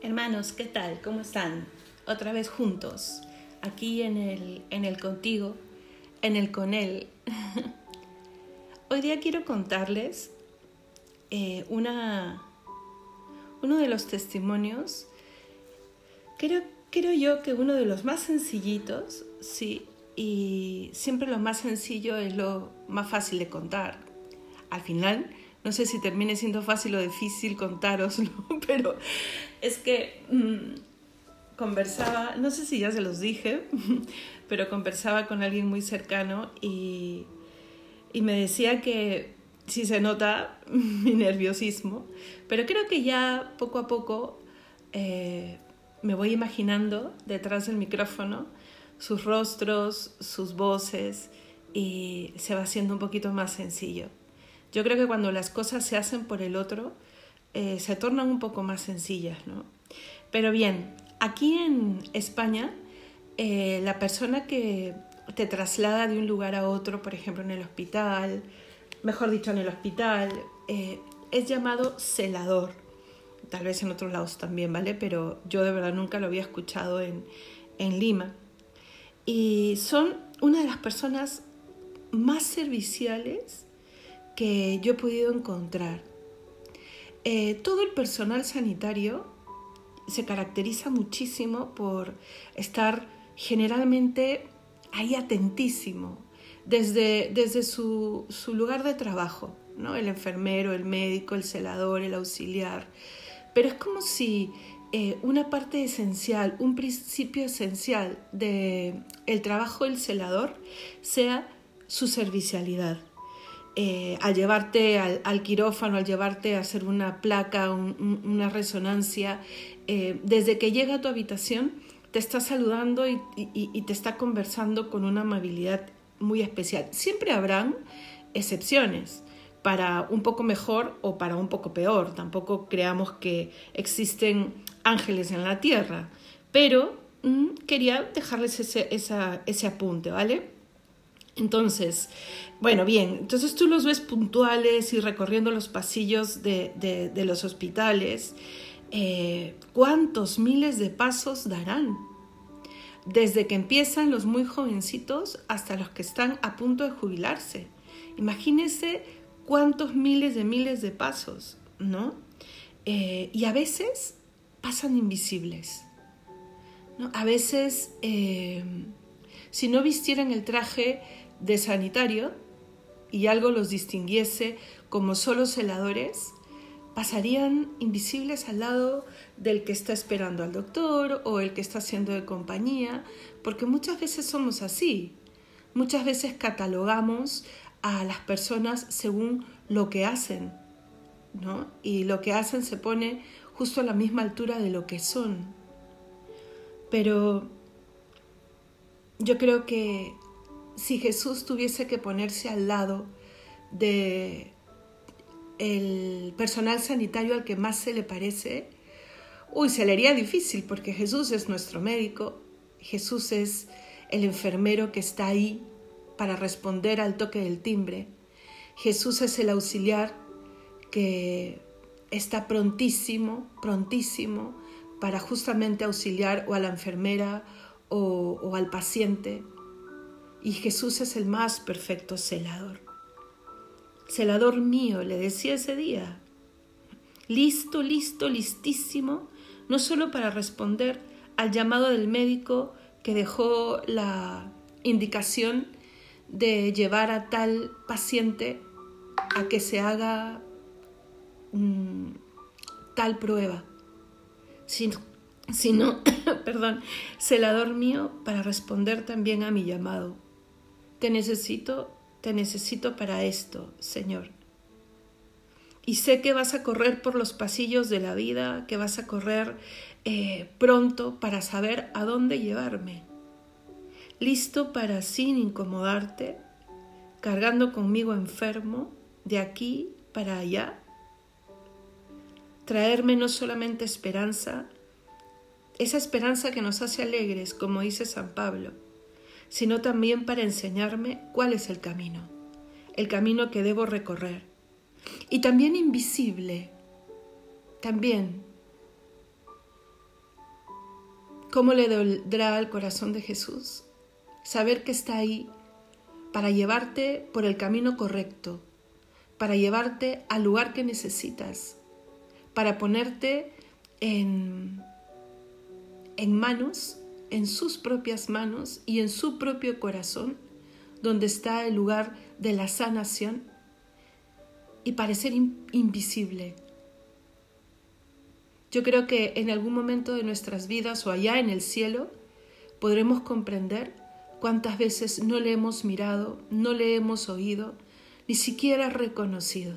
Hermanos, ¿qué tal? ¿Cómo están? Otra vez juntos, aquí en el, en el contigo, en el con él. Hoy día quiero contarles eh, una, uno de los testimonios, creo, creo yo que uno de los más sencillitos, sí, y siempre lo más sencillo es lo más fácil de contar. Al final, no sé si termine siendo fácil o difícil contaroslo, pero es que mm, conversaba, no sé si ya se los dije, pero conversaba con alguien muy cercano y, y me decía que sí se nota mi nerviosismo, pero creo que ya poco a poco eh, me voy imaginando detrás del micrófono sus rostros, sus voces y se va haciendo un poquito más sencillo. Yo creo que cuando las cosas se hacen por el otro, eh, se tornan un poco más sencillas, ¿no? Pero bien, aquí en España, eh, la persona que te traslada de un lugar a otro, por ejemplo en el hospital, mejor dicho en el hospital, eh, es llamado celador. Tal vez en otros lados también, ¿vale? Pero yo de verdad nunca lo había escuchado en, en Lima. Y son una de las personas más serviciales que yo he podido encontrar. Eh, todo el personal sanitario se caracteriza muchísimo por estar generalmente ahí atentísimo, desde, desde su, su lugar de trabajo, ¿no? el enfermero, el médico, el celador, el auxiliar. Pero es como si eh, una parte esencial, un principio esencial del el trabajo del celador sea su servicialidad. Eh, al llevarte al, quirófano, al llevarte a hacer una placa, una resonancia, eh, desde que llega a tu habitación te está saludando y, te está conversando con una amabilidad muy especial. Siempre habrán excepciones para un poco mejor o para un poco peor. Tampoco creamos que existen ángeles en la tierra, pero mm, quería dejarles ese, ese apunte, ¿vale? Entonces, bueno, bien, entonces tú los ves puntuales y recorriendo los pasillos de, los hospitales. Eh, ¿Cuántos miles de pasos darán? Desde que empiezan los muy jovencitos hasta los que están a punto de jubilarse. Imagínense cuántos miles de miles de pasos, ¿no? Eh, y a veces pasan invisibles. A veces, eh, si no vistieran el traje de sanitario y algo los distinguiese como solo celadores, pasarían invisibles al lado del que está esperando al doctor o el que está haciendo de compañía, porque muchas veces somos así. Muchas veces catalogamos a las personas según lo que hacen, ¿no? Y lo que hacen se pone justo a la misma altura de lo que son. Pero yo creo que si Jesús tuviese que ponerse al lado de el personal sanitario al que más se le parece, uy, se le haría difícil porque Jesús es nuestro médico, Jesús es el enfermero que está ahí para responder al toque del timbre, Jesús es el auxiliar que está prontísimo, prontísimo para justamente auxiliar o a la enfermera o, o al paciente y Jesús es el más perfecto celador. Celador mío, le decía ese día. Listo, listo, listísimo, no solo para responder al llamado del médico que dejó la indicación de llevar a tal paciente a que se haga mm, tal prueba, sino, sino perdón, celador mío para responder también a mi llamado te necesito, te necesito para esto, Señor. Y sé que vas a correr por los pasillos de la vida, que vas a correr eh, pronto para saber a dónde llevarme. Listo para, sin incomodarte, cargando conmigo enfermo, de aquí para allá. Traerme no solamente esperanza, esa esperanza que nos hace alegres, como dice San Pablo, sino también para enseñarme cuál es el camino, el camino que debo recorrer. Y también invisible, también, ¿Cómo le dolerá al corazón de Jesús saber que está ahí para llevarte por el camino correcto, para llevarte al lugar que necesitas, para ponerte en, en manos, en sus propias manos y en su propio corazón, donde está el lugar de la sanación y parecer invisible. Yo creo que en algún momento de nuestras vidas o allá en el cielo podremos comprender cuántas veces no le hemos mirado, no le hemos oído, ni siquiera reconocido.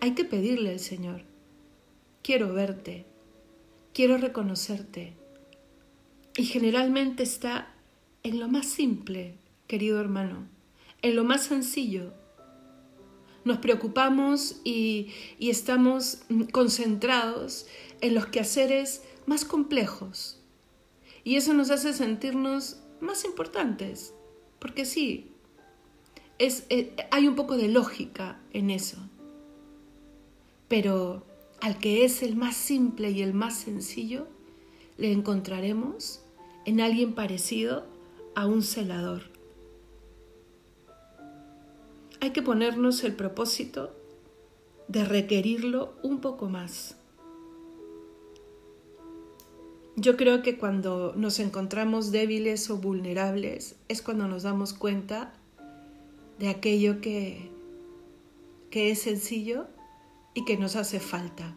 Hay que pedirle al Señor, quiero verte, quiero reconocerte. Y generalmente está en lo más simple, querido hermano, en lo más sencillo. Nos preocupamos y, y estamos concentrados en los quehaceres más complejos. Y eso nos hace sentirnos más importantes, porque sí, es, eh, hay un poco de lógica en eso. Pero al que es el más simple y el más sencillo, le encontraremos en alguien parecido a un celador. Hay que ponernos el propósito de requerirlo un poco más. Yo creo que cuando nos encontramos débiles o vulnerables es cuando nos damos cuenta de aquello que, que es sencillo y que nos hace falta.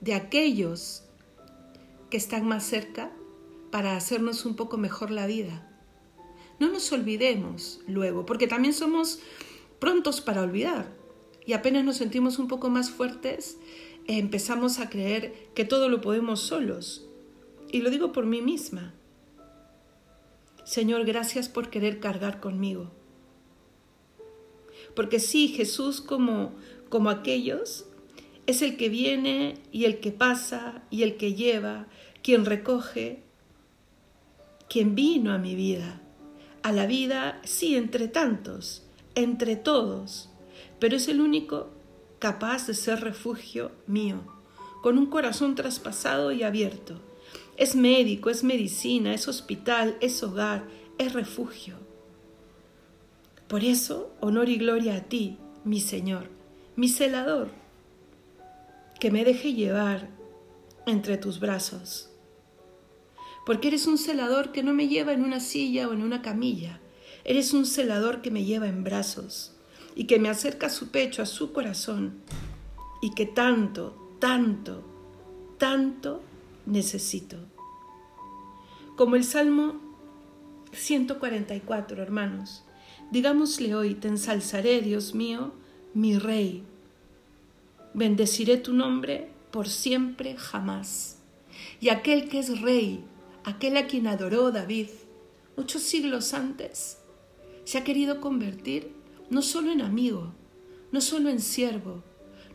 De aquellos que están más cerca para hacernos un poco mejor la vida. No nos olvidemos luego, porque también somos prontos para olvidar y apenas nos sentimos un poco más fuertes, empezamos a creer que todo lo podemos solos. Y lo digo por mí misma. Señor, gracias por querer cargar conmigo. Porque sí, Jesús como, como aquellos es el que viene y el que pasa y el que lleva, quien recoge, quien vino a mi vida, a la vida, sí, entre tantos, entre todos, pero es el único capaz de ser refugio mío, con un corazón traspasado y abierto. Es médico, es medicina, es hospital, es hogar, es refugio. Por eso, honor y gloria a ti, mi Señor, mi celador, que me deje llevar entre tus brazos. Porque eres un celador que no me lleva en una silla o en una camilla, eres un celador que me lleva en brazos y que me acerca a su pecho, a su corazón, y que tanto, tanto, tanto necesito. Como el Salmo 144, hermanos, digámosle hoy, te ensalzaré, Dios mío, mi Rey. Bendeciré tu nombre por siempre jamás. Y aquel que es Rey, aquel a quien adoró David muchos siglos antes, se ha querido convertir no solo en amigo, no solo en siervo,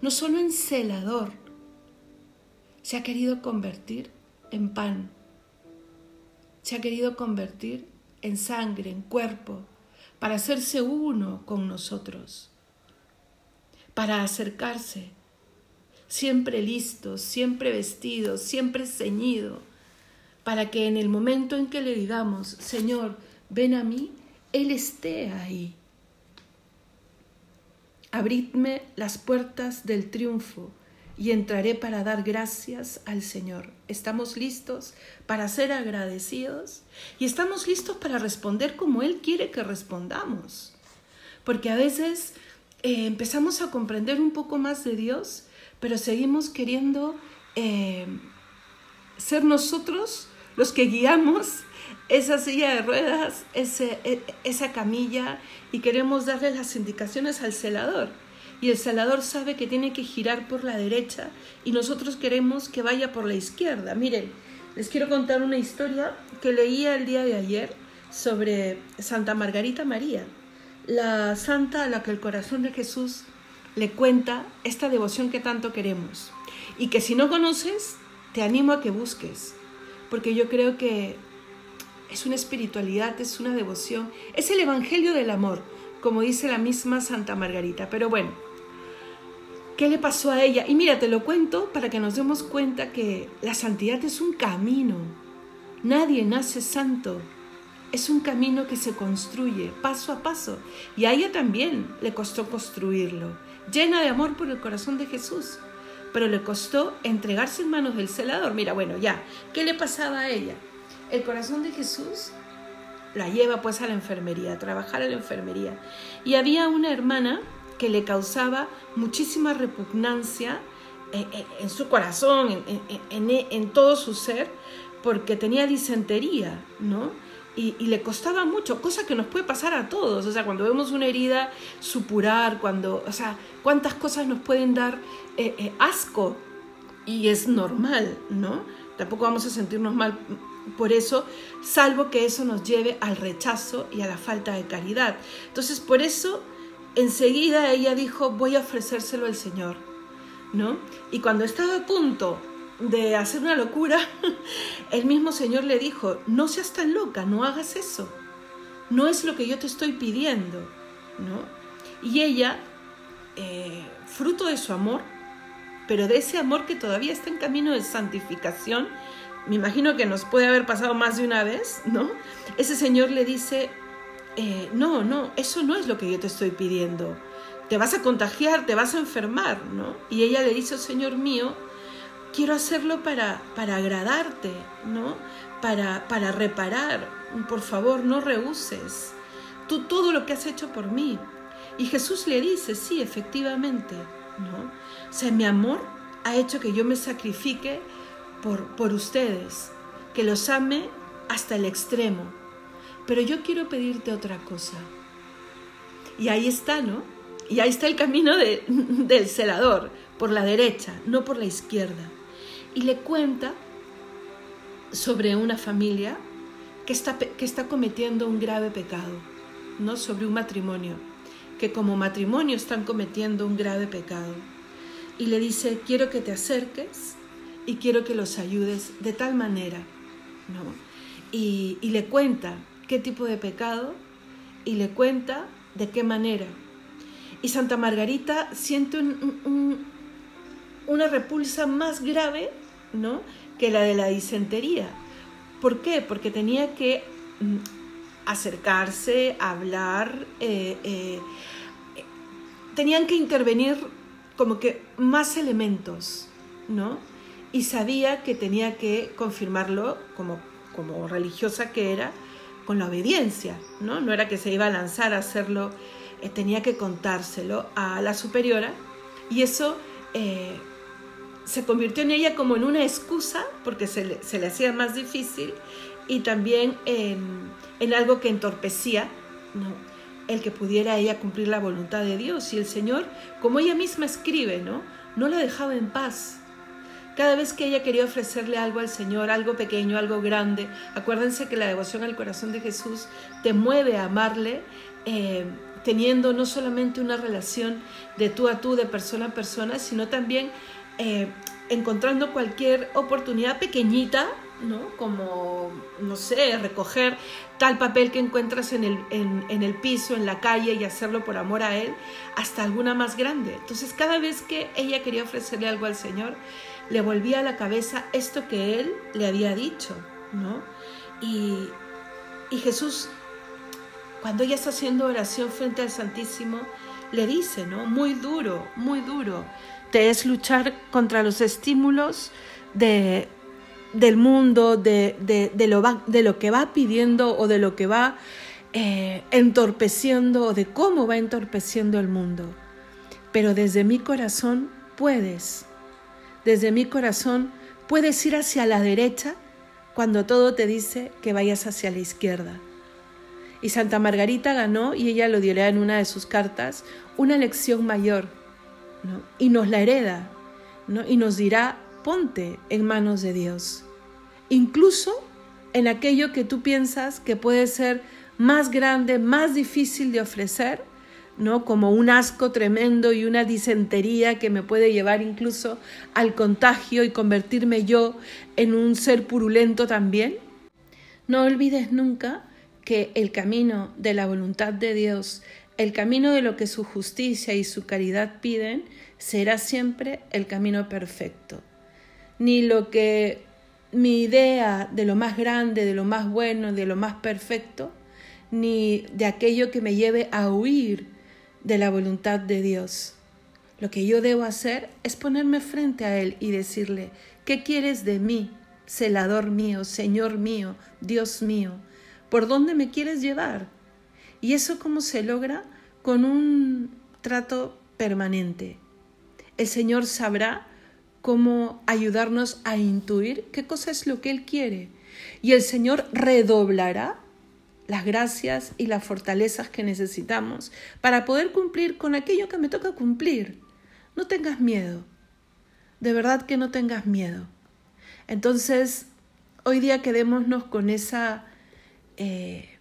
no solo en celador, se ha querido convertir en pan, se ha querido convertir en sangre, en cuerpo, para hacerse uno con nosotros, para acercarse, siempre listo, siempre vestido, siempre ceñido, para que en el momento en que le digamos, Señor, ven a mí, Él esté ahí Abridme las puertas del triunfo y entraré para dar gracias al Señor. ¿Estamos listos para ser agradecidos? Y estamos listos para responder como Él quiere que respondamos. Porque a veces eh, empezamos a comprender un poco más de Dios, pero seguimos queriendo eh, ser nosotros los que guiamos esa silla de ruedas, ese, e, esa camilla y queremos darle las indicaciones al celador. Y el celador sabe que tiene que girar por la derecha y nosotros queremos que vaya por la izquierda. Miren, les quiero contar una historia que leía el día de ayer sobre Santa Margarita María, la santa a la que el corazón de Jesús le cuenta esta devoción que tanto queremos. Y que si no conoces, te animo a que busques, porque yo creo que es una espiritualidad, es una devoción, es el Evangelio del Amor, como dice la misma Santa Margarita. Pero bueno, ¿Qué le pasó a ella? Y mira, te lo cuento para que nos demos cuenta que la santidad es un camino. Nadie nace santo. Es un camino que se construye paso a paso. Y a ella también le costó construirlo, llena de amor por el corazón de Jesús. Pero le costó entregarse en manos del celador. Mira, bueno, ya, ¿qué le pasaba a ella? El corazón de Jesús la lleva pues a la enfermería, a trabajar en la enfermería. Y había una hermana que le causaba muchísima repugnancia eh, eh, en, su corazón, en, todo su ser, porque tenía disentería, ¿no? Y, le costaba mucho, cosa que nos puede pasar a todos, o sea, cuando vemos una herida, supurar, cuando, o sea, cuántas cosas nos pueden dar eh, asco y es normal, ¿no? Tampoco vamos a sentirnos mal por eso, salvo que eso nos lleve al rechazo y a la falta de caridad. Entonces, por eso, enseguida ella dijo, voy a ofrecérselo al Señor, ¿no? Y cuando estaba a punto de hacer una locura, el mismo Señor le dijo, no seas tan loca, no hagas eso, no es lo que yo te estoy pidiendo, ¿no? Y ella, eh, fruto de su amor, pero de ese amor que todavía está en camino de santificación, me imagino que nos puede haber pasado más de una vez, ¿no? Ese señor le dice, eh, no, no, eso no es lo que yo te estoy pidiendo. Te vas a contagiar, te vas a enfermar, ¿no? Y ella le dice, oh, Señor mío, quiero hacerlo para, para agradarte, ¿no? Para, para reparar. Por favor, no rehuses. Tú todo lo que has hecho por mí. Y Jesús le dice, sí, efectivamente, ¿no? O sea, mi amor ha hecho que yo me sacrifique por, ustedes, que los ame hasta el extremo. Pero yo quiero pedirte otra cosa. Y ahí está, ¿no? Y ahí está el camino del celador, por la derecha, no por la izquierda. Y le cuenta sobre una familia que está, que está cometiendo un grave pecado, ¿no? Sobre un matrimonio, que como matrimonio están cometiendo un grave pecado. Y le dice, quiero que te acerques y quiero que los ayudes de tal manera, ¿no? Y, le cuenta qué tipo de pecado y le cuenta de qué manera. Y Santa Margarita siente una repulsa más grave, ¿no? Que la de la disentería. ¿Por qué? Porque tenía que mm, acercarse, hablar, eh, eh, tenían que intervenir como que más elementos, ¿no? y sabía que tenía que confirmarlo como, como religiosa que era con la obediencia, ¿no? No era que se iba a lanzar a hacerlo, eh, tenía que contárselo a la superiora y eso se convirtió en ella como en una excusa porque se le, se le hacía más difícil y también en, en algo que entorpecía ¿no? el que pudiera ella cumplir la voluntad de Dios y el Señor, como ella misma escribe, ¿no? no la dejaba en paz cada vez que ella quería ofrecerle algo al Señor, algo pequeño, algo grande, acuérdense que la devoción al corazón de Jesús te mueve a amarle, eh, teniendo no solamente una relación de tú a tú, de persona a persona, sino también eh, encontrando cualquier oportunidad pequeñita, ¿no? Como, no sé, recoger tal papel que encuentras en el, en el piso, en la calle y hacerlo por amor a Él, hasta alguna más grande. Entonces, cada vez que ella quería ofrecerle algo al Señor, le volvía a la cabeza esto que él le había dicho, ¿no? Y, Jesús, cuando ella está haciendo oración frente al Santísimo, le dice, ¿no? Muy duro, muy duro. Te es luchar contra los estímulos de, del mundo, de, de, lo de, lo, que va pidiendo o de lo que va eh, entorpeciendo o de cómo va entorpeciendo el mundo. Pero desde mi corazón puedes desde mi corazón, puedes ir hacia la derecha cuando todo te dice que vayas hacia la izquierda. Y Santa Margarita ganó, y ella lo dirá en una de sus cartas, una lección mayor, y nos la hereda, y nos dirá, ponte en manos de Dios. Incluso en aquello que tú piensas que puede ser más grande, más difícil de ofrecer, ¿no? Como un asco tremendo y una disentería que me puede llevar incluso al contagio y convertirme yo en un ser purulento también. No olvides nunca que el camino de la voluntad de Dios, el camino de lo que su justicia y su caridad piden, será siempre el camino perfecto. Ni lo que mi idea de lo más grande, de lo más bueno, de lo más perfecto, ni de aquello que me lleve a huir de la voluntad de Dios. Lo que yo debo hacer es ponerme frente a Él y decirle, ¿qué quieres de mí, celador mío, Señor mío, Dios mío? ¿Por dónde me quieres llevar? ¿Y eso cómo se logra? Con un trato permanente. El Señor sabrá cómo ayudarnos a intuir qué cosa es lo que Él quiere. Y el Señor redoblará las gracias y las fortalezas que necesitamos para poder cumplir con aquello que me toca cumplir. No tengas miedo, de verdad que no tengas miedo. Entonces, hoy día quedémonos con esa, eh,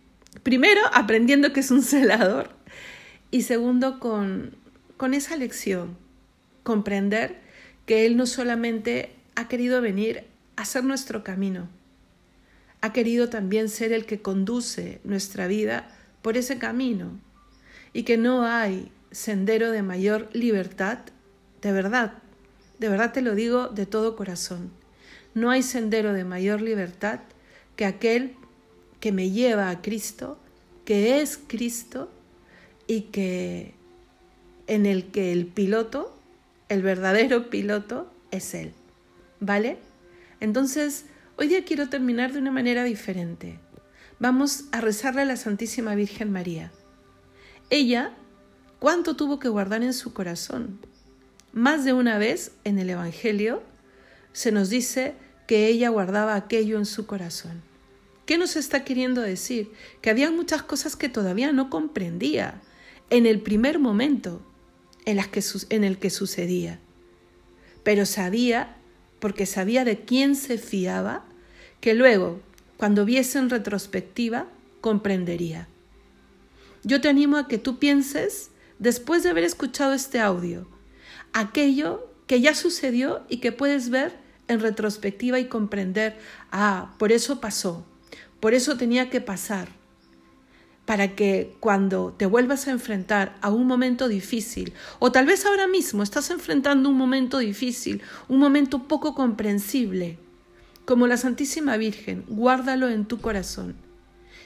primero, aprendiendo que es un celador y segundo, con, con esa lección, comprender que Él no solamente ha querido venir a hacer nuestro camino, ha querido también ser el que conduce nuestra vida por ese camino y que no hay sendero de mayor libertad, de verdad, de verdad te lo digo de todo corazón, no hay sendero de mayor libertad que aquel que me lleva a Cristo, que es Cristo y que en el que el piloto, el verdadero piloto, es Él. ¿Vale? Entonces, Hoy día quiero terminar de una manera diferente. Vamos a rezarle a la Santísima Virgen María. Ella, ¿cuánto tuvo que guardar en su corazón? Más de una vez en el Evangelio se nos dice que ella guardaba aquello en su corazón. ¿Qué nos está queriendo decir? Que había muchas cosas que todavía no comprendía en el primer momento en, las que, en el que sucedía. Pero sabía porque sabía de quién se fiaba, que luego, cuando viese en retrospectiva, comprendería. Yo te animo a que tú pienses, después de haber escuchado este audio, aquello que ya sucedió y que puedes ver en retrospectiva y comprender, ah, por eso pasó, por eso tenía que pasar, para que cuando te vuelvas a enfrentar a un momento difícil, o tal vez ahora mismo estás enfrentando un momento difícil, un momento poco comprensible, como la Santísima Virgen, guárdalo en tu corazón.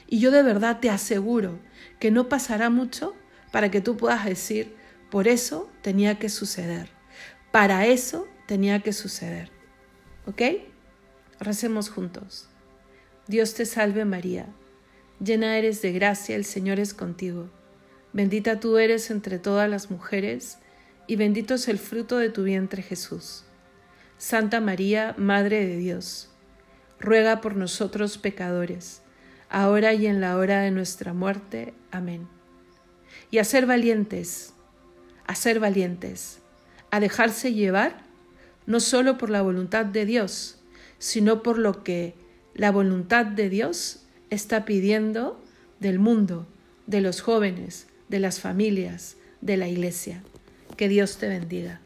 Y yo de verdad te aseguro que no pasará mucho para que tú puedas decir, por eso tenía que suceder, para eso tenía que suceder. ¿Ok? Recemos juntos. Dios te salve María Llena eres de gracia, el Señor es contigo. Bendita tú eres entre todas las mujeres, y bendito es el fruto de tu vientre Jesús. Santa María, Madre de Dios, ruega por nosotros pecadores, ahora y en la hora de nuestra muerte. Amén. Y a ser valientes, a ser valientes, a dejarse llevar, no solo por la voluntad de Dios, sino por lo que la voluntad de Dios está pidiendo del mundo, de los jóvenes, de las familias, de la iglesia. Que Dios te bendiga.